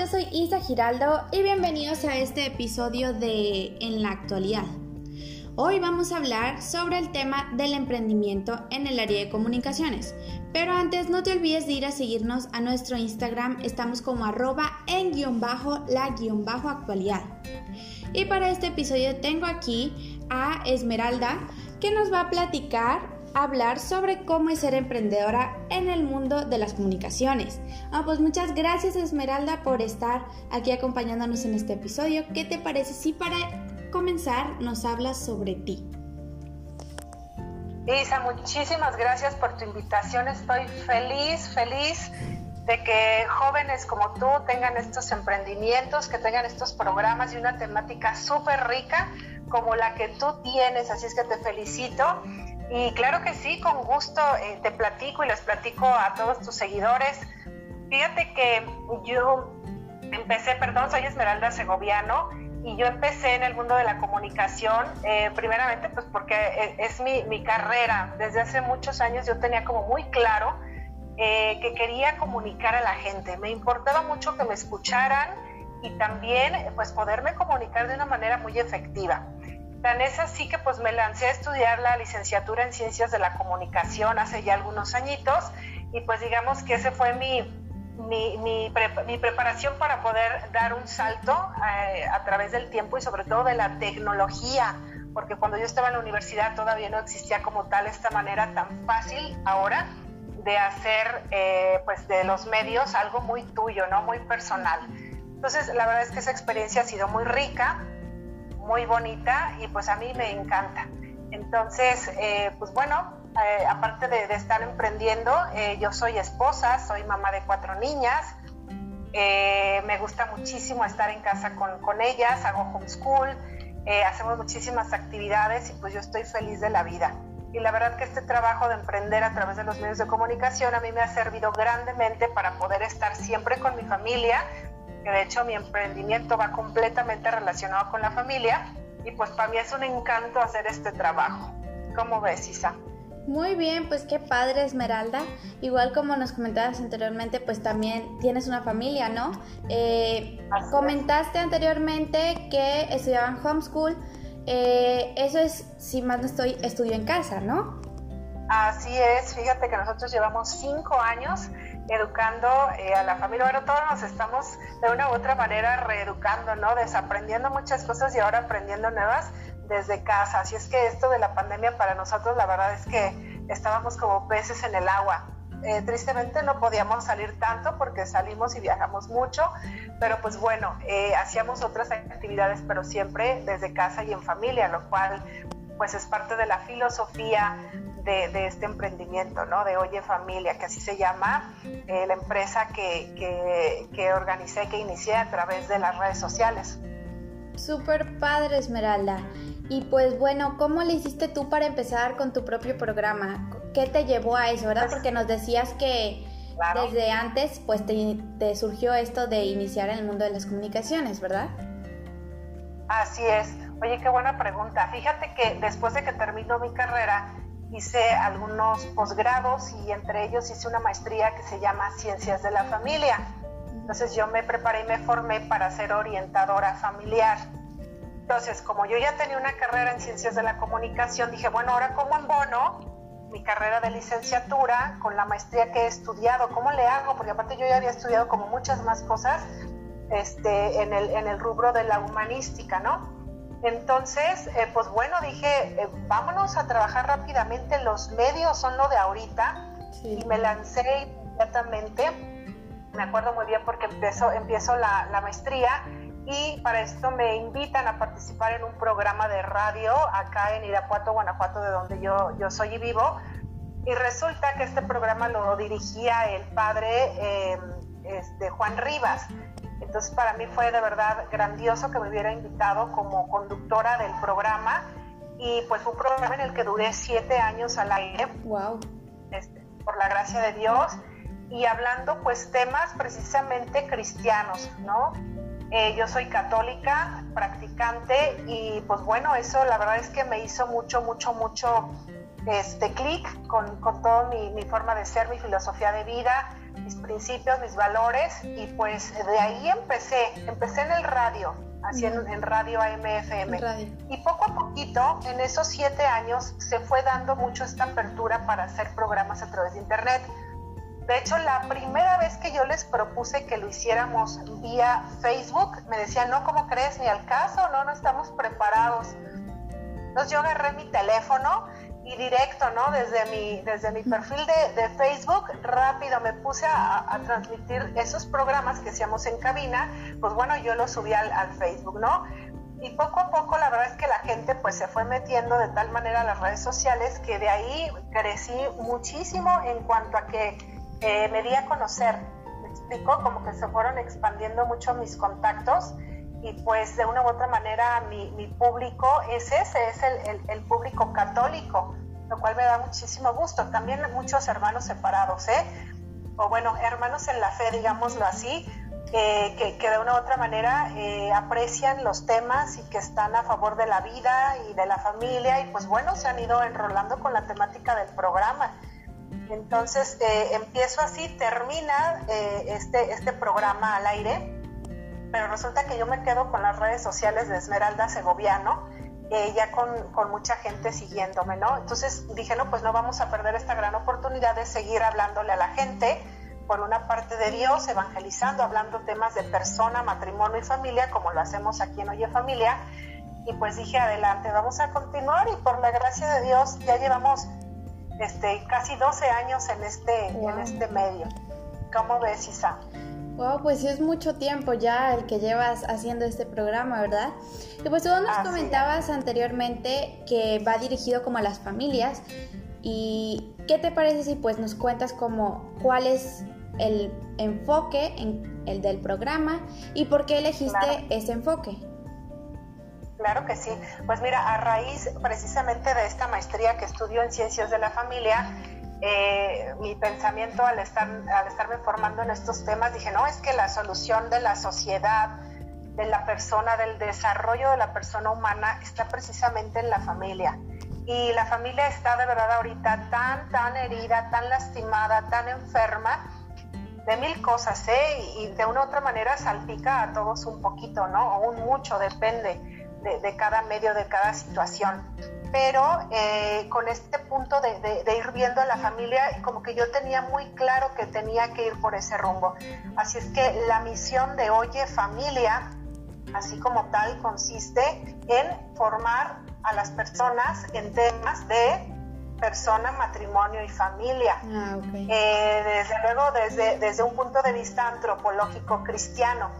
yo soy Isa Giraldo y bienvenidos a este episodio de En la actualidad. Hoy vamos a hablar sobre el tema del emprendimiento en el área de comunicaciones. Pero antes no te olvides de ir a seguirnos a nuestro Instagram, estamos como arroba en guion bajo la guion bajo actualidad. Y para este episodio tengo aquí a Esmeralda que nos va a platicar hablar sobre cómo es ser emprendedora en el mundo de las comunicaciones. Ah, pues muchas gracias Esmeralda por estar aquí acompañándonos en este episodio. ¿Qué te parece si para comenzar nos hablas sobre ti? Isa, muchísimas gracias por tu invitación. Estoy feliz, feliz de que jóvenes como tú tengan estos emprendimientos, que tengan estos programas y una temática súper rica como la que tú tienes. Así es que te felicito y claro que sí, con gusto eh, te platico y les platico a todos tus seguidores. Fíjate que yo empecé, perdón, soy Esmeralda Segoviano y yo empecé en el mundo de la comunicación, eh, primeramente pues porque e, es mi, mi, carrera. Desde hace muchos años yo tenía como muy claro eh, que quería comunicar a la gente. Me importaba mucho que me escucharan y también pues poderme comunicar de una manera muy efectiva. Tan es así que pues me lancé a estudiar la licenciatura en Ciencias de la Comunicación hace ya algunos añitos y pues digamos que ese fue mi, mi, mi, preparación para poder dar un salto eh, a través del tiempo y sobre todo de la tecnología, porque cuando yo estaba en la universidad todavía no existía como tal esta manera tan fácil ahora de hacer eh, pues de los medios algo muy tuyo, ¿no? Muy personal. Entonces la verdad es que esa experiencia ha sido muy rica muy bonita y pues a mí me encanta. Entonces, eh, pues bueno, eh, aparte de, estar emprendiendo, eh, yo soy esposa, soy mamá de cuatro niñas, me gusta muchísimo estar en casa con, con ellas, hago homeschool, hacemos muchísimas actividades y pues yo estoy feliz de la vida. Y la verdad que este trabajo de emprender a través de los medios de comunicación a mí me ha servido grandemente para poder estar siempre con mi familia, que de hecho mi emprendimiento va completamente relacionado con la familia y pues para mí es un encanto hacer este trabajo. ¿Cómo ves, Isa? Muy bien, pues qué padre Esmeralda. Igual como nos comentabas anteriormente, pues también tienes una familia, ¿no? Eh, comentaste anteriormente que estudiaban homeschool. Eh, eso es, si más no estoy, estudio en casa, ¿no? Así es, fíjate que nosotros llevamos cinco años educando eh, a la familia. Bueno, todos nos estamos de una u otra manera reeducando, ¿no? Desaprendiendo muchas cosas y ahora aprendiendo nuevas desde casa. Así es que esto de la pandemia para nosotros la verdad es que estábamos como peces en el agua. Eh, tristemente no podíamos salir tanto porque salimos y viajamos mucho, pero pues bueno, eh, hacíamos otras actividades, pero siempre desde casa y en familia, lo cual pues es parte de la filosofía de, este emprendimiento, ¿no? De Oye Familia, que así se llama eh, la empresa que, que, que organicé, que inicié a través de las redes sociales. Súper padre, Esmeralda. Y pues bueno, ¿cómo le hiciste tú para empezar con tu propio programa? ¿Qué te llevó a eso, verdad? Pues Porque nos decías que desde antes pues te, te, surgió esto de iniciar en el mundo de las comunicaciones, ¿verdad? Así es. Oye, qué buena pregunta. Fíjate que después de que terminó mi carrera, hice algunos posgrados y entre ellos hice una maestría que se llama Ciencias de la Familia. Entonces yo me preparé y me formé para ser orientadora familiar. Entonces, como yo ya tenía una carrera en Ciencias de la Comunicación, dije, bueno, ahora cómo embono mi carrera de licenciatura con la maestría que he estudiado, ¿cómo le hago? Porque aparte yo ya había estudiado como muchas más cosas este, en, el, en el rubro de la humanística, ¿no? Entonces, eh, pues bueno, dije, eh, vámonos a trabajar rápidamente, los medios son lo de ahorita, y me lancé inmediatamente, me acuerdo muy bien porque empiezo, empiezo la, maestría, y para esto me invitan a participar en un programa de radio acá en Irapuato, Guanajuato, de donde yo, yo soy y vivo, y resulta que este programa lo dirigía el padre eh, este, Juan Rivas. Entonces para mí fue de verdad grandioso que me hubiera invitado como conductora del programa y pues fue un programa en el que duré siete años al aire. Wow. Este, por la gracia de Dios y hablando pues temas precisamente cristianos, ¿no? Eh, yo soy católica, practicante y pues bueno, eso la verdad es que me hizo mucho, mucho, mucho este clic con, con toda mi, mi, forma de ser, mi filosofía de vida, mis principios, mis valores y pues de ahí empecé, empecé en el radio, haciendo en radio AMFM. Y poco a poquito, en esos siete años, se fue dando mucho esta apertura para hacer programas a través de Internet. De hecho, la primera vez que yo les propuse que lo hiciéramos vía Facebook, me decían, no, ¿cómo crees? Ni al caso, no, no estamos preparados. Entonces yo agarré mi teléfono y directo, ¿no? Desde mi, desde mi perfil de, Facebook, rápido me puse a, transmitir esos programas que hacíamos en cabina, pues bueno, yo los subí al, Facebook, ¿no? Y poco a poco la verdad es que la gente pues se fue metiendo de tal manera a las redes sociales que de ahí crecí muchísimo en cuanto a que eh, me di a conocer, me explico, como que se fueron expandiendo mucho mis contactos y pues de una u otra manera mi, mi público es ese, es el, el, público católico, lo cual me da muchísimo gusto. También muchos hermanos separados, ¿eh? O bueno, hermanos en la fe, digámoslo así, que, que, de una u otra manera eh, aprecian los temas y que están a favor de la vida y de la familia y pues bueno, se han ido enrolando con la temática del programa. Entonces eh, empiezo así, termina eh, este, este programa al aire pero resulta que yo me quedo con las redes sociales de Esmeralda Segoviano, eh, ya con, con, mucha gente siguiéndome, ¿no? Entonces dije, no, pues no vamos a perder esta gran oportunidad de seguir hablándole a la gente, por una parte de Dios, evangelizando, hablando temas de persona, matrimonio y familia, como lo hacemos aquí en Oye Familia. Y pues dije, adelante, vamos a continuar y por la gracia de Dios ya llevamos este, casi 12 años en este, en este medio. ¿Cómo ves, Isa? Wow, pues es mucho tiempo ya el que llevas haciendo este programa, ¿verdad? Y pues tú nos comentabas anteriormente que va dirigido como a las familias. ¿Y qué te parece si pues nos cuentas como cuál es el enfoque en el del programa y por qué elegiste ese enfoque? Claro que sí. Pues mira, a raíz precisamente de esta maestría que estudió en Ciencias de la Familia, eh, mi pensamiento al, estar, al estarme formando en estos temas, dije, no, es que la solución de la sociedad, de la persona, del desarrollo de la persona humana está precisamente en la familia. Y la familia está de verdad ahorita tan, tan herida, tan lastimada, tan enferma de mil cosas, ¿eh? Y de una u otra manera salpica a todos un poquito, ¿no? O un mucho, depende de, de cada medio, de cada situación pero eh, con este punto de, ir viendo a la familia, como que yo tenía muy claro que tenía que ir por ese rumbo. Así es que la misión de Oye Familia, así como tal, consiste en formar a las personas en temas de persona, matrimonio y familia. Ah, eh, desde luego, desde, desde un punto de vista antropológico cristiano.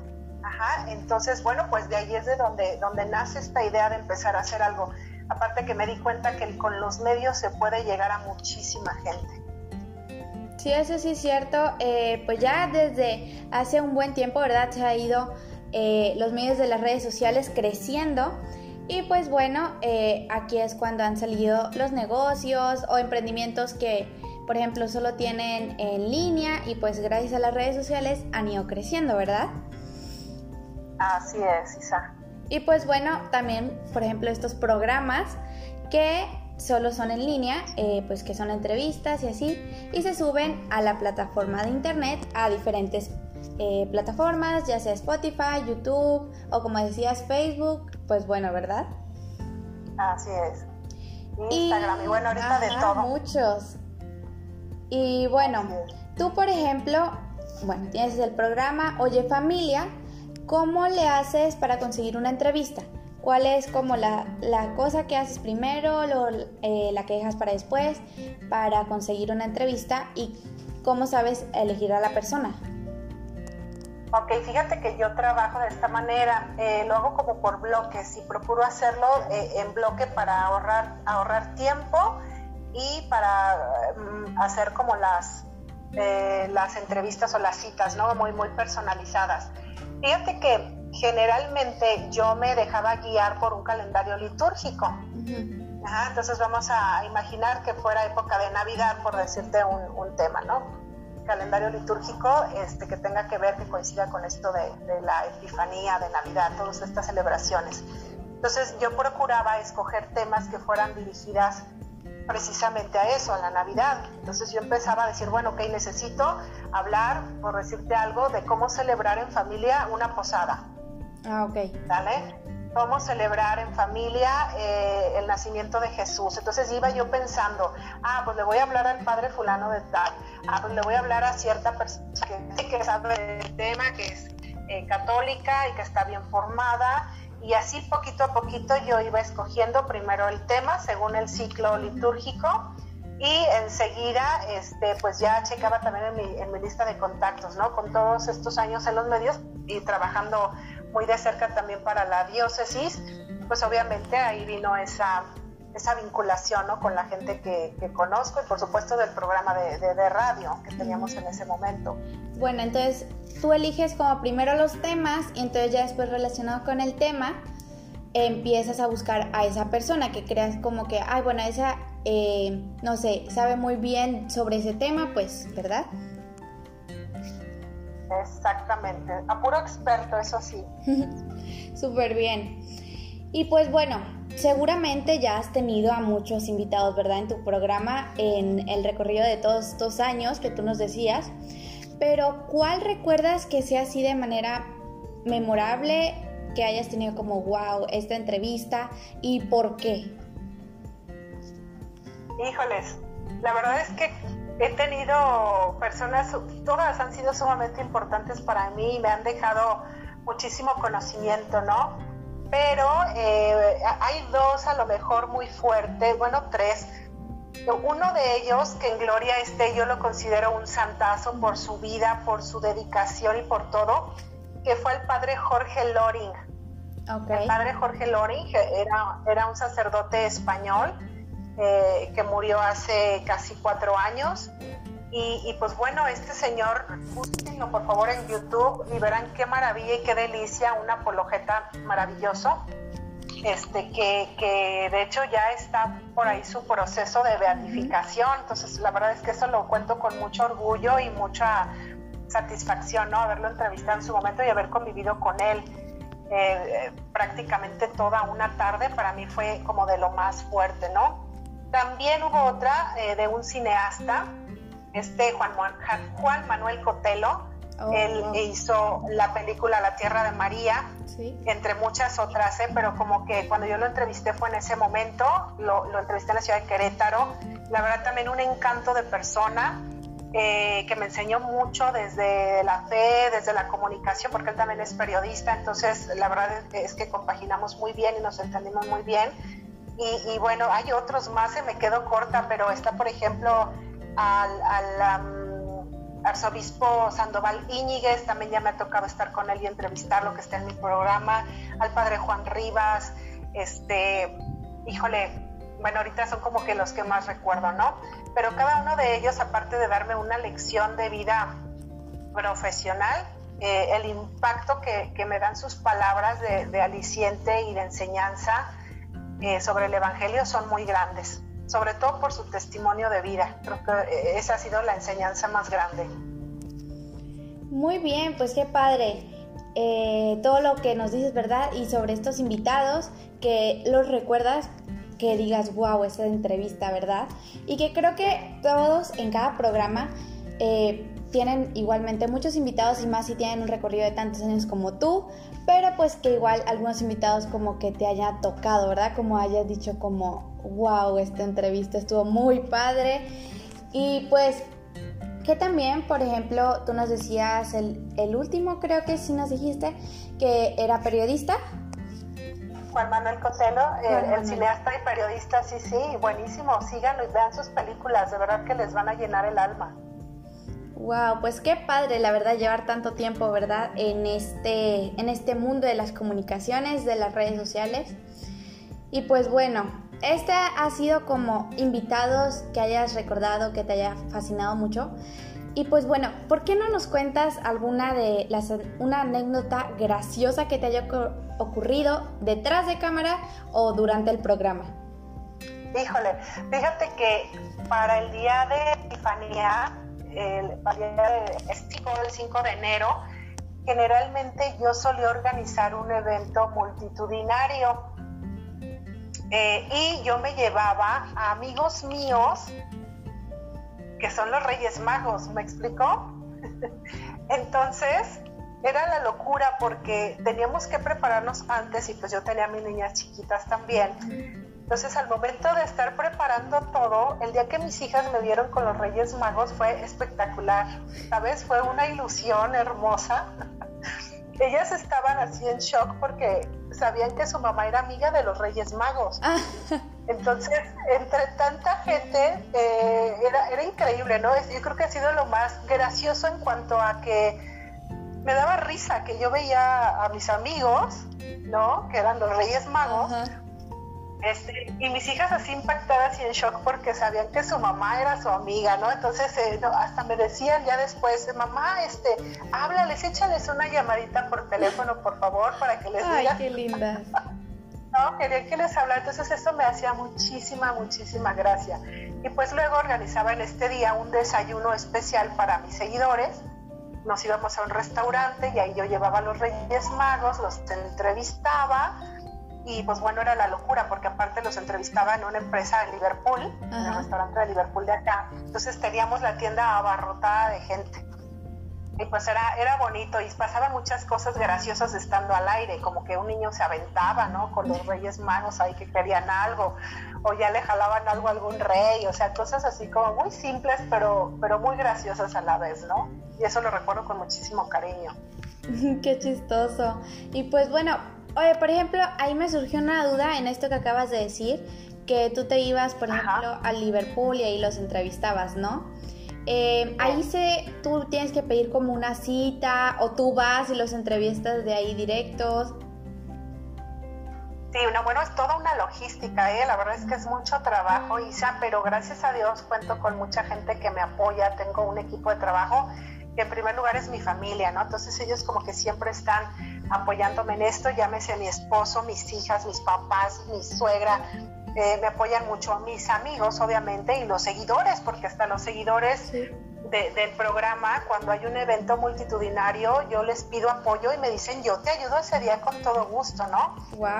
Ajá, entonces, bueno, pues de ahí es de donde, donde nace esta idea de empezar a hacer algo aparte que me di cuenta que con los medios se puede llegar a muchísima gente. Sí, eso sí es cierto. Eh, pues ya desde hace un buen tiempo, ¿verdad? Se ha ido eh, los medios de las redes sociales creciendo. Y pues bueno, eh, aquí es cuando han salido los negocios o emprendimientos que, por ejemplo, solo tienen en línea y pues gracias a las redes sociales han ido creciendo, ¿verdad? Así es, Isa. Y pues bueno, también, por ejemplo, estos programas que solo son en línea, eh, pues que son entrevistas y así, y se suben a la plataforma de internet, a diferentes eh, plataformas, ya sea Spotify, YouTube o como decías Facebook, pues bueno, ¿verdad? Así es. Instagram y, bueno, ahorita de todo. Muchos. Y bueno, tú por ejemplo, bueno, tienes el programa Oye Familia, ¿Cómo le haces para conseguir una entrevista? ¿Cuál es como la, cosa que haces primero, eh, la que dejas para después, para conseguir una entrevista y cómo sabes elegir a la persona? Ok, fíjate que yo trabajo de esta manera, eh, lo hago como por bloques y procuro hacerlo eh, en bloque para ahorrar, ahorrar tiempo y para mm, hacer como las, las entrevistas o las citas, ¿no? Muy, muy personalizadas. Fíjate que generalmente yo me dejaba guiar por un calendario litúrgico. entonces vamos a imaginar que fuera época de Navidad, por decirte un, tema, ¿no? Calendario litúrgico este, que tenga que ver, que coincida con esto de, de la Epifanía, de Navidad, todas estas celebraciones. Entonces yo procuraba escoger temas que fueran dirigidas precisamente a eso, a la Navidad. Entonces yo empezaba a decir, bueno, ok, necesito hablar, por decirte algo, de cómo celebrar en familia una posada. Ah, ok. ¿Vale? Cómo celebrar en familia eh, el nacimiento de Jesús. Entonces iba yo pensando, ah, pues le voy a hablar al padre fulano de tal, ah, pues le voy a hablar a cierta persona que, que sabe el tema, que es eh, católica y que está bien formada y así poquito a poquito yo iba escogiendo primero el tema según el ciclo litúrgico y enseguida este, pues ya checaba también en mi, en mi lista de contactos, ¿no? Con todos estos años en los medios y trabajando muy de cerca también para la diócesis, pues obviamente ahí vino esa, esa vinculación ¿no? con la gente que, que, conozco y por supuesto del programa de, de, de, radio que teníamos en ese momento. Bueno, entonces tú eliges como primero los temas y entonces ya después relacionado con el tema empiezas a buscar a esa persona que creas como que, ay, bueno, esa, eh, no sé, sabe muy bien sobre ese tema, pues, ¿verdad? Exactamente, a puro experto, eso sí. Súper bien. Y pues bueno, seguramente ya has tenido a muchos invitados, ¿verdad? En tu programa, en el recorrido de todos estos años que tú nos decías. Pero ¿cuál recuerdas que sea así de manera memorable, que hayas tenido como, wow, esta entrevista y por qué? Híjoles, la verdad es que he tenido personas, todas han sido sumamente importantes para mí y me han dejado muchísimo conocimiento, ¿no? Pero eh, hay dos a lo mejor muy fuertes, bueno, tres uno de ellos, que en gloria esté, yo lo considero un santazo por su vida, por su dedicación y por todo, que fue el padre Jorge Loring. El padre Jorge Loring era, era un sacerdote español eh, que murió hace casi cuatro años. Y, pues bueno, este señor, búsquenlo por favor en YouTube y verán qué maravilla y qué delicia, un apologeta maravilloso este, que, que, de hecho ya está por ahí su proceso de beatificación. Entonces, la verdad es que eso lo cuento con mucho orgullo y mucha satisfacción, ¿no? Haberlo entrevistado en su momento y haber convivido con él eh, prácticamente toda una tarde, para mí fue como de lo más fuerte, ¿no? También hubo otra eh, de un cineasta, este Juan, Juan Manuel Cotelo, Oh, Él hizo la película La Tierra de María, entre muchas otras, ¿eh? pero como que cuando yo lo entrevisté fue en ese momento, lo, lo, entrevisté en la ciudad de Querétaro. La verdad también un encanto de persona eh, que me enseñó mucho desde la fe, desde la comunicación, porque él también es periodista, entonces la verdad es que compaginamos muy bien y nos entendimos muy bien. Y, y bueno, hay otros más, se me quedo corta, pero está por ejemplo al... um, arzobispo Sandoval Íñiguez, también ya me ha tocado estar con él y entrevistarlo, que está en mi programa, al padre Juan Rivas, este, híjole, bueno, ahorita son como que los que más recuerdo, ¿no? Pero cada uno de ellos, aparte de darme una lección de vida profesional, eh, el impacto que, que, me dan sus palabras de, de aliciente y de enseñanza eh, sobre el Evangelio son muy grandes sobre todo por su testimonio de vida. Creo que eh, esa ha sido la enseñanza más grande. Muy bien, pues qué padre. Eh, todo lo que nos dices, ¿verdad? Y sobre estos invitados, que los recuerdas, que digas, wow, esta entrevista, ¿verdad? Y que creo que todos en cada programa eh, tienen igualmente muchos invitados y más si tienen un recorrido de tantos años como tú, pero pues que igual algunos invitados como que te haya tocado, ¿verdad? Como hayas dicho como, wow, esta entrevista estuvo muy padre. Y pues que también, por ejemplo, tú nos decías el, el último, creo que sí nos dijiste, que era periodista. Juan Manuel Cotelo, el, el, cineasta y periodista, sí, sí, buenísimo. Síganlo y vean sus películas, de verdad que les van a llenar el alma. Wow, pues qué padre, la verdad, llevar tanto tiempo, ¿verdad? En este, en este mundo de las comunicaciones, de las redes sociales. Y pues bueno, este ha sido como invitados que hayas recordado, que te haya fascinado mucho. Y pues bueno, ¿por qué no nos cuentas alguna de las, una anécdota graciosa que te haya ocurrido detrás de cámara o durante el programa? Híjole, fíjate que para el día de Epifanía, el, el 5 de enero, generalmente yo solía organizar un evento multitudinario eh, y yo me llevaba a amigos míos que son los Reyes Magos, ¿me explicó? Entonces, era la locura porque teníamos que prepararnos antes y pues yo tenía a mis niñas chiquitas también. Entonces al momento de estar preparando todo, el día que mis hijas me vieron con los Reyes Magos fue espectacular, ¿sabes? Fue una ilusión hermosa. Ellas estaban así en shock porque sabían que su mamá era amiga de los Reyes Magos. Ah. Entonces, entre tanta gente, eh, era, era increíble, ¿no? Yo creo que ha sido lo más gracioso en cuanto a que me daba risa que yo veía a mis amigos, ¿no? Que eran los Reyes Magos. Este, y mis hijas así impactadas y en shock porque sabían que su mamá era su amiga, ¿no? Entonces eh, hasta me decían ya después, mamá, este, háblales, échales una llamadita por teléfono, por favor, para que les diga. Ay, qué linda. no, querían que les hablara, entonces eso me hacía muchísima, muchísima gracia. Y pues luego organizaba en este día un desayuno especial para mis seguidores nos íbamos a un restaurante y ahí yo llevaba a los Reyes Magos, los entrevistaba y pues bueno, era la locura porque aparte los entrevistaba en una empresa de Liverpool, en el restaurante de Liverpool de acá. Entonces teníamos la tienda abarrotada de gente. Y pues era, era bonito y pasaban muchas cosas graciosas estando al aire, como que un niño se aventaba, ¿no? Con los Reyes Magos ahí que querían algo, o ya le jalaban algo a algún rey, o sea, cosas así como muy simples, pero, pero muy graciosas a la vez, ¿no? Y eso lo recuerdo con muchísimo cariño. Qué chistoso. Y pues bueno, oye, por ejemplo, ahí me surgió una duda en esto que acabas de decir, que tú te ibas, por ejemplo, a Liverpool y ahí los entrevistabas, ¿no? Eh, ahí se, tú tienes que pedir como una cita o tú vas y los entrevistas de ahí directos. Sí, bueno, es toda una logística, ¿eh? la verdad es que es mucho trabajo, Isa, pero gracias a Dios cuento con mucha gente que me apoya, tengo un equipo de trabajo que en primer lugar es mi familia, ¿no? Entonces ellos como que siempre están apoyándome en esto, llámese mi esposo, mis hijas, mis papás, mi suegra, eh, me apoyan mucho mis amigos, obviamente, y los seguidores, porque hasta los seguidores del programa, cuando hay un evento multitudinario, yo les pido apoyo y me dicen, yo te ayudo ese día con todo gusto, ¿no?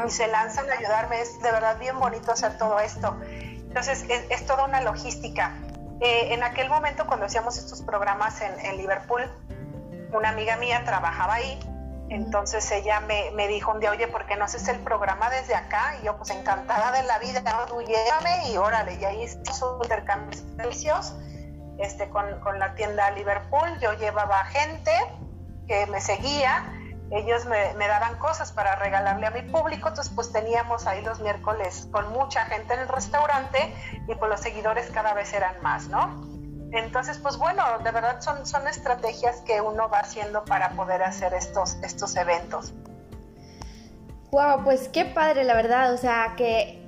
Y se lanzan a ayudarme, es de verdad bien bonito hacer todo esto. Entonces, es, toda una logística. Eh, en aquel momento, cuando hacíamos estos programas en, en Liverpool, una amiga mía trabajaba ahí entonces ella me, me, dijo un día, oye, ¿por qué no haces el programa desde acá? Y yo, pues encantada de la vida, tú llévame y órale, y ahí hizo intercambio de servicios este, con, con, la tienda Liverpool. Yo llevaba gente que me seguía, ellos me, me, daban cosas para regalarle a mi público, entonces pues teníamos ahí los miércoles con mucha gente en el restaurante y pues los seguidores cada vez eran más, ¿no? Entonces, pues bueno, de verdad son, son estrategias que uno va haciendo para poder hacer estos, estos eventos. Wow, pues qué padre, la verdad. O sea, que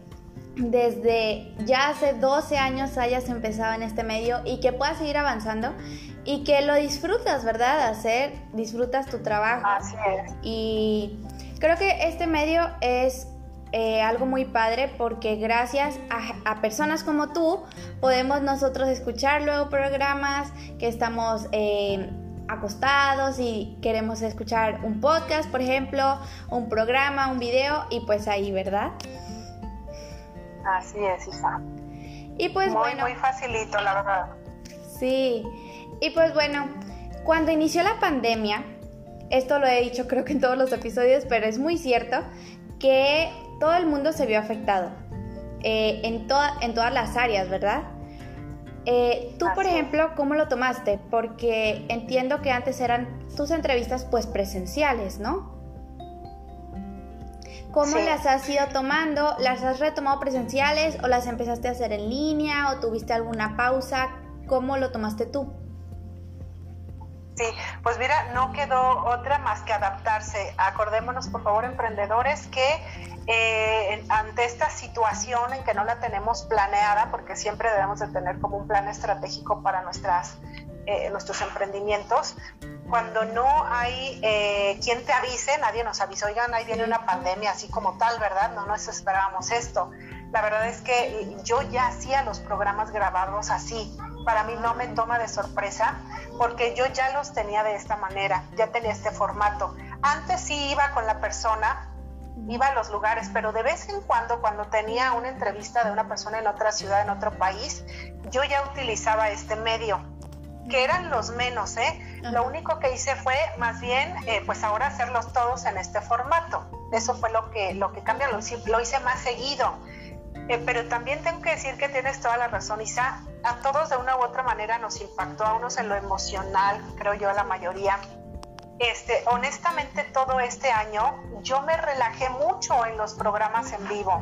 desde ya hace 12 años hayas empezado en este medio y que puedas seguir avanzando y que lo disfrutas, ¿verdad? Hacer, disfrutas tu trabajo. Así es. Y creo que este medio es eh, algo muy padre porque gracias a, personas como tú podemos nosotros escuchar luego programas que estamos eh, acostados y queremos escuchar un podcast, por ejemplo, un programa, un video y pues ahí, ¿verdad? Así es, Isa. Y pues bueno. Muy facilito, la verdad. Sí. Y pues bueno, cuando inició la pandemia, esto lo he dicho creo que en todos los episodios, pero es muy cierto que todo el mundo se vio afectado eh, en, en todas las áreas, ¿verdad? Eh, tú, por ejemplo, ¿cómo lo tomaste? Porque entiendo que antes eran tus entrevistas pues presenciales, ¿no? ¿Cómo las has ido tomando? ¿Las has retomado presenciales o las empezaste a hacer en línea o tuviste alguna pausa? ¿Cómo lo tomaste tú? Sí, pues mira, no quedó otra más que adaptarse. Acordémonos, por favor, emprendedores, que eh, ante esta situación en que no la tenemos planeada, porque siempre debemos de tener como un plan estratégico para nuestras, eh, nuestros emprendimientos, cuando no hay eh, quien te avise, nadie nos avisa, oigan, ahí viene una pandemia así como tal, ¿verdad? No nos esperábamos esto. La verdad es que yo ya hacía los programas grabados así, para mí no me toma de sorpresa porque yo ya los tenía de esta manera, ya tenía este formato. Antes sí iba con la persona iba a los lugares, pero de vez en cuando, cuando tenía una entrevista de una persona en otra ciudad, en otro país, yo ya utilizaba este medio, que eran los menos, ¿eh? Lo único que hice fue, más bien, eh, pues ahora hacerlos todos en este formato. Eso fue lo que, lo que cambió, lo, lo hice más seguido. Eh, pero también tengo que decir que tienes toda la razón, Isa. A todos de una u otra manera nos impactó, a unos en lo emocional, creo yo, a la mayoría. Este, honestamente, todo este año yo me relajé mucho en los programas en vivo,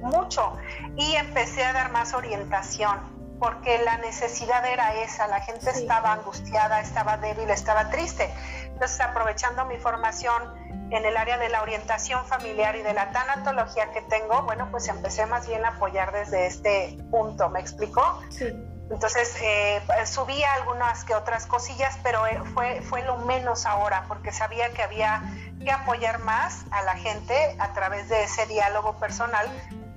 mucho, y empecé a dar más orientación, porque la necesidad era esa, la gente estaba angustiada, estaba débil, estaba triste. Entonces, aprovechando mi formación, en el área de la orientación familiar y de la tanatología que tengo, bueno, pues empecé más bien a apoyar desde este punto, ¿me explicó? Sí. Entonces eh, subí algunas que otras cosillas, pero eh, fue, fue lo menos ahora, porque sabía que había que apoyar más a la gente a través de ese diálogo personal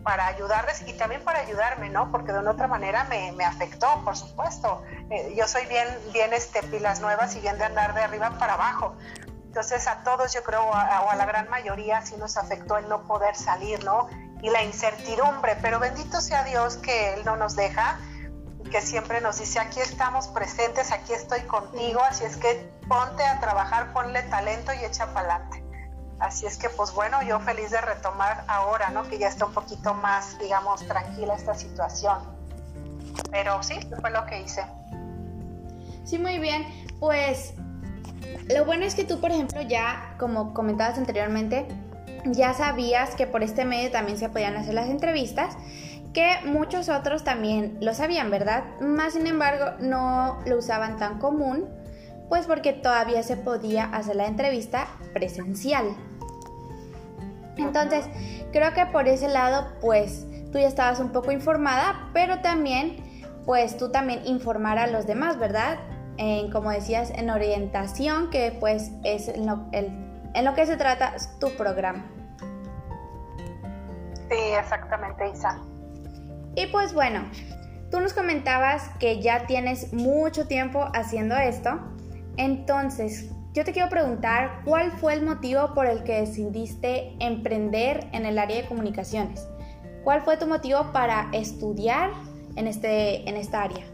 para ayudarles y también para ayudarme, ¿no? Porque de una otra manera me, me afectó, por supuesto. Eh, yo soy bien, bien este, pilas nuevas y bien de andar de arriba para abajo. Entonces a todos yo creo, o a la gran mayoría, sí nos afectó el no poder salir, ¿no? Y la incertidumbre, pero bendito sea Dios que Él no nos deja, que siempre nos dice, aquí estamos presentes, aquí estoy contigo, así es que ponte a trabajar, ponle talento y echa para adelante. Así es que, pues bueno, yo feliz de retomar ahora, ¿no? Que ya está un poquito más, digamos, tranquila esta situación. Pero sí, fue lo que hice. Sí, muy bien. Pues lo bueno es que tú, por ejemplo, ya, como comentabas anteriormente, ya sabías que por este medio también se podían hacer las entrevistas, que muchos otros también lo sabían, ¿verdad? Más sin embargo, no lo usaban tan común, pues porque todavía se podía hacer la entrevista presencial. Entonces, creo que por ese lado, pues tú ya estabas un poco informada, pero también, pues tú también informar a los demás, ¿verdad? en, como decías, en orientación, que pues es en lo, en lo que se trata tu programa. Sí, exactamente, Isa. Y pues bueno, tú nos comentabas que ya tienes mucho tiempo haciendo esto, entonces yo te quiero preguntar cuál fue el motivo por el que decidiste emprender en el área de comunicaciones. ¿Cuál fue tu motivo para estudiar en, este, en esta área?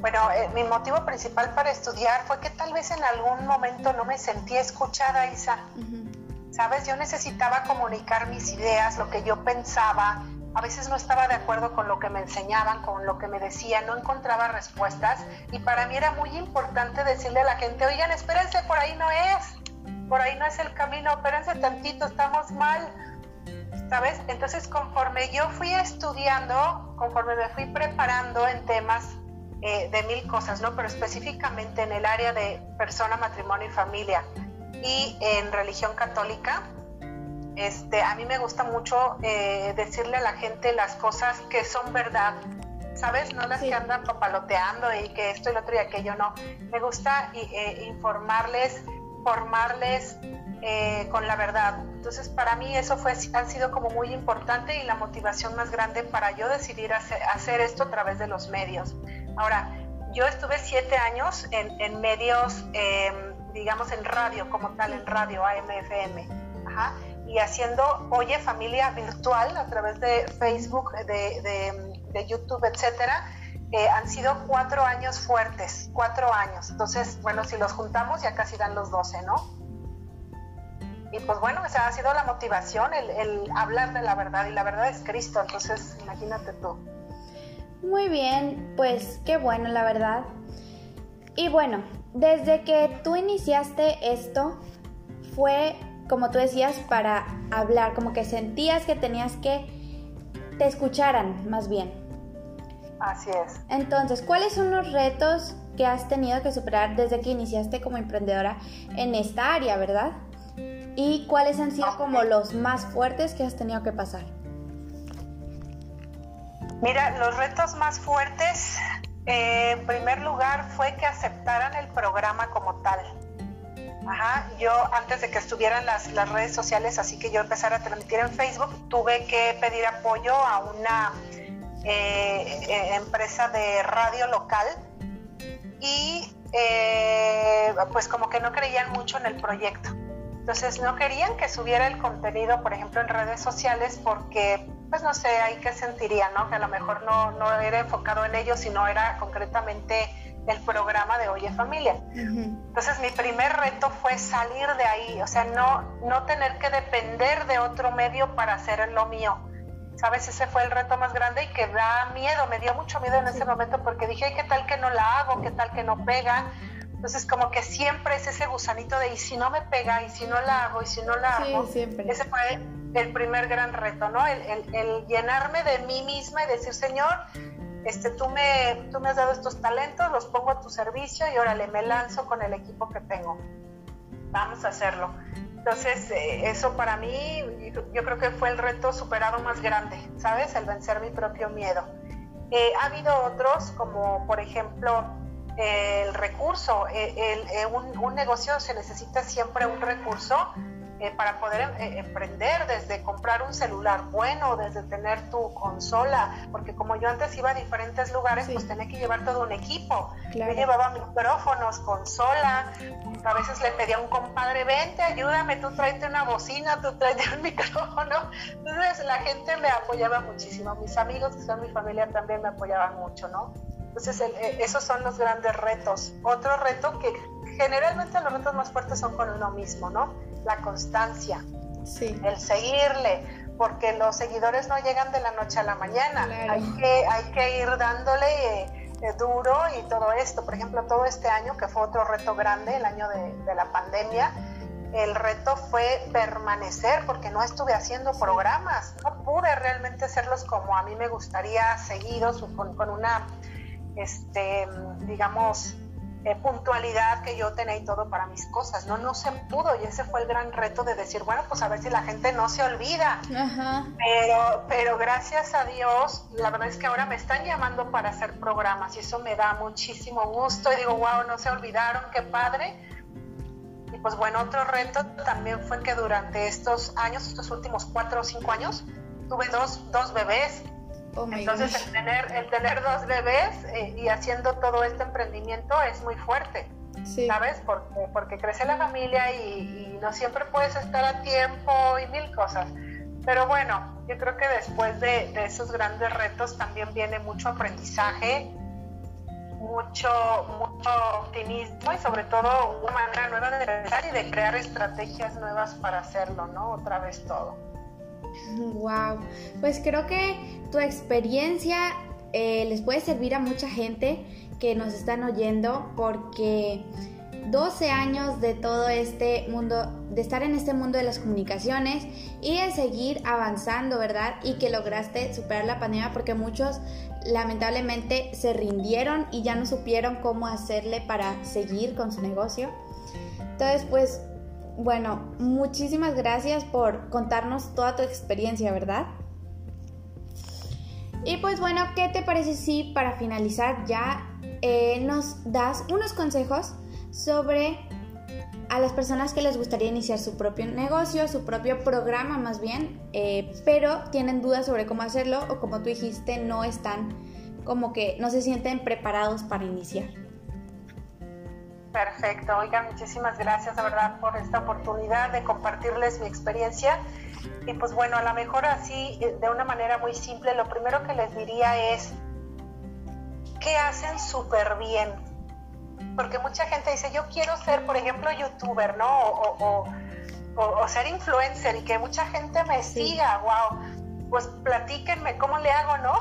Bueno, eh, mi motivo principal para estudiar fue que tal vez en algún momento no me sentía escuchada, Isa. Sabes, yo necesitaba comunicar mis ideas, lo que yo pensaba. A veces no estaba de acuerdo con lo que me enseñaban, con lo que me decían, no encontraba respuestas. Y para mí era muy importante decirle a la gente, oigan, espérense, por ahí no es. Por ahí no es el camino, espérense tantito, estamos mal. ¿Sabes? Entonces, conforme yo fui estudiando, conforme me fui preparando en temas eh, de mil cosas, ¿no? Pero específicamente en el área de persona, matrimonio y familia y en religión católica, este, a mí me gusta mucho eh, decirle a la gente las cosas que son verdad, ¿sabes? No las que andan papaloteando y que esto y lo otro y aquello, no. Me gusta eh, informarles, formarles con la verdad. Entonces, para mí eso fue, ha sido como muy importante y la motivación más grande para yo decidir hacer, hacer esto a través de los medios. Ahora, yo estuve siete años en, medios, em, digamos en radio como tal, en radio AMFM, y haciendo Oye Familia Virtual a través de Facebook, de, YouTube, etcétera. Eh, han sido cuatro años fuertes, cuatro años. Entonces, bueno, si los juntamos ya casi dan los doce, ¿no? Y pues bueno, esa ha sido la motivación, el hablar de la verdad, y la verdad es Cristo, entonces imagínate tú. Muy bien, pues qué bueno la verdad. Y bueno, desde que tú iniciaste esto, fue, como tú decías, para hablar, como que sentías que tenías que te escucharan más bien. Así es. Entonces, ¿cuáles son los retos que has tenido que superar desde que iniciaste como emprendedora en esta área, verdad? ¿Y cuáles han sido como los más fuertes que has tenido que pasar? Mira, los retos más fuertes, eh, en primer lugar, fue que aceptaran el programa como tal. Ajá, yo antes de que estuvieran las, las redes sociales, así que yo empezara a transmitir en Facebook, tuve que pedir apoyo a una eh, eh, empresa de radio local y pues como que no creían mucho en el proyecto. Entonces no querían que subiera el contenido, por ejemplo, en redes sociales porque, pues no sé, ahí que sentiría, ¿no? Que a lo mejor no, no era enfocado en ellos, sino era concretamente el programa de Oye Familia. Entonces mi primer reto fue salir de ahí, o sea, no, no tener que depender de otro medio para hacer lo mío. ¿Sabes? Ese fue el reto más grande y que da miedo, me dio mucho miedo en ese momento porque dije, ¿qué tal que no la hago? ¿Qué tal que no pega? Entonces como que siempre es ese gusanito de, ¿y si no me pega? ¿Y si no la hago? ¿Y si no la hago? Ese fue el primer gran reto, ¿no? El, el, el llenarme de mí misma y decir, Señor, este, tú, me, tú me has dado estos talentos, los pongo a tu servicio y órale, me lanzo con el equipo que tengo. Vamos a hacerlo. Entonces, eh, eso para mí, yo creo que fue el reto superado más grande, ¿sabes? El vencer mi propio miedo. Eh, ha habido otros, como por ejemplo, el recurso. Eh, un, un negocio se necesita siempre un recurso eh, para poder eh, emprender, desde comprar un celular bueno, desde tener tu consola, porque como yo antes iba a diferentes lugares, pues tenía que llevar todo un equipo. Yo llevaba micrófonos, consola, a veces le pedía a un compadre, vente, ayúdame, tú tráete una bocina, tú tráete un micrófono. Entonces la gente me apoyaba muchísimo, mis amigos que son mi familia también me apoyaban mucho, ¿no? Entonces eh, esos son los grandes retos. Otro reto que generalmente los retos más fuertes son con uno mismo, ¿no? la constancia, el seguirle, porque los seguidores no llegan de la noche a la mañana, hay, que, hay que ir dándole eh, eh, duro y todo esto. Por ejemplo, todo este año, que fue otro reto grande, el año de, la pandemia, el reto fue permanecer porque no estuve haciendo programas, no pude realmente hacerlos como a mí me gustaría, seguidos, con, con una, este, digamos, eh, puntualidad que yo tenía y todo para mis cosas, ¿no? No se pudo y ese fue el gran reto de decir, bueno, pues a ver si la gente no se olvida. Pero, pero gracias a Dios, la verdad es que ahora me están llamando para hacer programas y eso me da muchísimo gusto y digo, wow, no se olvidaron, qué padre. Y pues bueno, otro reto también fue que durante estos años, estos últimos cuatro o cinco años, tuve dos, dos bebés Oh Entonces el tener, el tener dos bebés eh, y haciendo todo este emprendimiento es muy fuerte, ¿sabes? Porque, porque crece la familia y, no siempre puedes estar a tiempo y mil cosas. Pero bueno, yo creo que después de, de esos grandes retos también viene mucho aprendizaje, mucho, mucho optimismo y sobre todo una manera nueva de pensar y de crear estrategias nuevas para hacerlo, ¿no? Otra vez todo. Wow, pues creo que tu experiencia eh, les puede servir a mucha gente que nos están oyendo porque 12 años de todo este mundo, de estar en este mundo de las comunicaciones y de seguir avanzando, ¿verdad? Y que lograste superar la pandemia porque muchos lamentablemente se rindieron y ya no supieron cómo hacerle para seguir con su negocio. Entonces, pues bueno, muchísimas gracias por contarnos toda tu experiencia, ¿verdad? Y pues bueno, ¿qué te parece si para finalizar ya eh, nos das unos consejos sobre a las personas que les gustaría iniciar su propio negocio, su propio programa más bien, eh, pero tienen dudas sobre cómo hacerlo o como tú dijiste, no están como que no se sienten preparados para iniciar? Perfecto, oiga, muchísimas gracias, de verdad, por esta oportunidad de compartirles mi experiencia. Y pues bueno, a lo mejor así, eh, de una manera muy simple, lo primero que les diría es, ¿qué hacen súper bien? Porque mucha gente dice, yo quiero ser, por ejemplo, youtuber, ¿no? O, o, ser influencer y que mucha gente me siga, wow. Pues platíquenme cómo le hago, ¿no?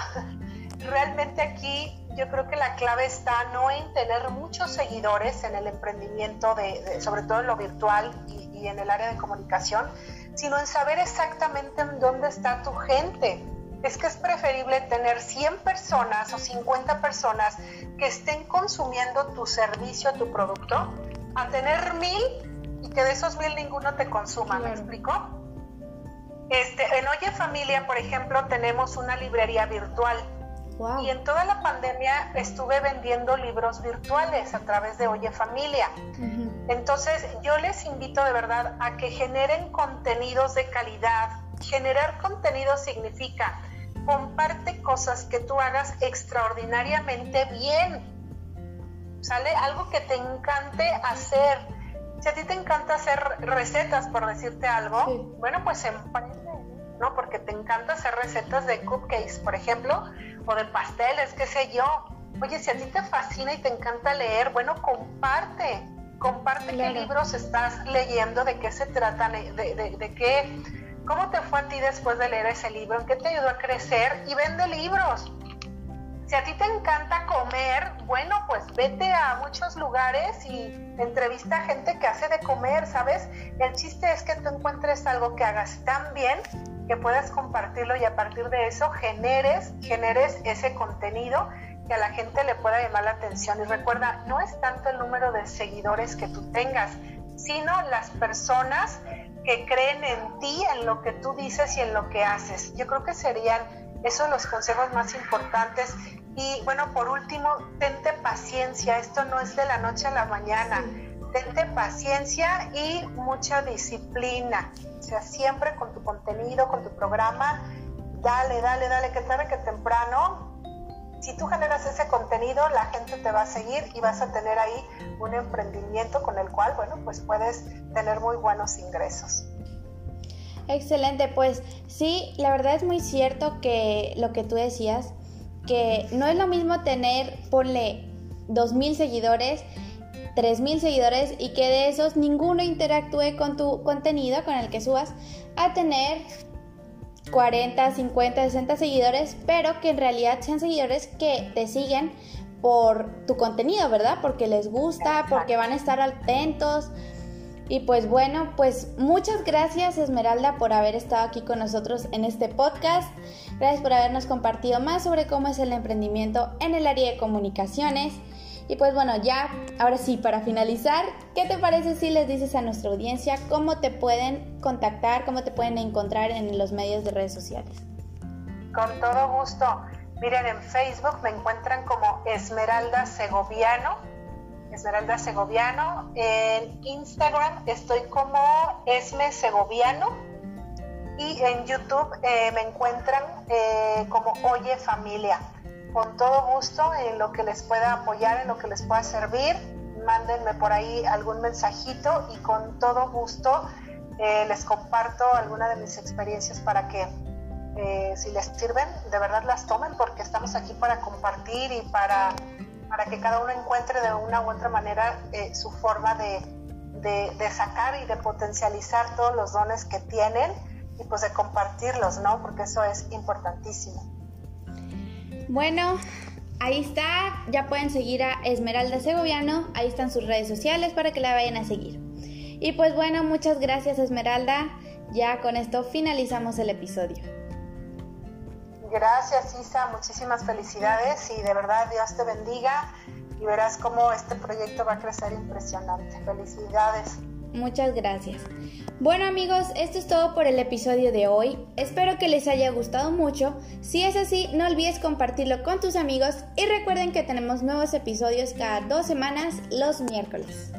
Realmente aquí yo creo que la clave está no en tener muchos seguidores en el emprendimiento, de, sobre todo en lo virtual y, en el área de comunicación, sino en saber exactamente en dónde está tu gente. Es que es preferible tener 100 personas o 50 personas que estén consumiendo tu servicio, tu producto, a tener mil y que de esos mil ninguno te consuma. ¿Me explico? Este, en Oye Familia, por ejemplo, tenemos una librería virtual y en toda la pandemia estuve vendiendo libros virtuales a través de Oye Familia. Entonces yo les invito de verdad a que generen contenidos de calidad. Generar contenido significa comparte cosas que tú hagas extraordinariamente bien. ¿Sale? Algo que te encante hacer. Si a ti te encanta hacer recetas, por decirte algo, bueno, pues emprende, ¿no? Porque te encanta hacer recetas de cupcakes, por ejemplo, o de pasteles, qué sé yo. Oye, si a ti te fascina y te encanta leer, bueno, comparte. Comparte qué libros estás leyendo, de qué se tratan, de, de, de qué, cómo te fue a ti después de leer ese libro, en qué te ayudó a crecer y vende libros si a ti te encanta comer, bueno, pues vete a muchos lugares y entrevista a gente que hace de comer, ¿sabes? El chiste es que tú encuentres algo que hagas tan bien que puedas compartirlo y a partir de eso generes, generes ese contenido que a la gente le pueda llamar la atención. Y recuerda, no es tanto el número de seguidores que tú tengas, sino las personas que creen en ti, en lo que tú dices y en lo que haces. Yo creo que serían esos los consejos más importantes y bueno, por último, tente paciencia, esto no es de la noche a la mañana. Tente paciencia y mucha disciplina. Sea, siempre con tu contenido, con tu programa, dale, dale, dale, que tarde que temprano. Si tú generas ese contenido, la gente te va a seguir y vas a tener ahí un emprendimiento con el cual, bueno, pues puedes tener muy buenos ingresos. Excelente, pues sí, la verdad es muy cierto que lo que tú decías, que no es lo mismo tener, ponle, 2.000 seguidores, 3.000 seguidores y que de esos ninguno interactúe con tu contenido, con el que subas, a tener 40, 50, 60 seguidores, pero que en realidad sean seguidores que te siguen por tu contenido, ¿verdad? Porque les gusta, porque van a estar atentos, y pues bueno, pues muchas gracias Esmeralda por haber estado aquí con nosotros en este podcast. Gracias por habernos compartido más sobre cómo es el emprendimiento en el área de comunicaciones. Y pues bueno, ya, ahora sí, para finalizar, ¿qué te parece si les dices a nuestra audiencia cómo te pueden contactar, cómo te pueden encontrar en los medios de redes sociales? Con todo gusto. Miren, en Facebook me encuentran como Esmeralda Segoviano Esmeralda Segoviano. En Instagram estoy como Esme Segoviano. Y en YouTube eh, me encuentran eh, como Oye Familia. Con todo gusto en lo que les pueda apoyar, en lo que les pueda servir. Mándenme por ahí algún mensajito y con todo gusto eh, les comparto alguna de mis experiencias para que si les sirven, de verdad las tomen porque estamos aquí para compartir y para para que cada uno encuentre de una u otra manera eh, su forma de, de, sacar y de potencializar todos los dones que tienen y pues de compartirlos, ¿no? Porque eso es importantísimo. Bueno, ahí está, ya pueden seguir a Esmeralda Segoviano, ahí están sus redes sociales para que la vayan a seguir. Y pues bueno, muchas gracias Esmeralda, ya con esto finalizamos el episodio. Gracias Isa, muchísimas felicidades y de verdad Dios te bendiga y verás cómo este proyecto va a crecer impresionante. Felicidades. Muchas gracias. Bueno amigos, esto es todo por el episodio de hoy. Espero que les haya gustado mucho. Si es así, no olvides compartirlo con tus amigos y recuerden que tenemos nuevos episodios cada dos semanas los miércoles.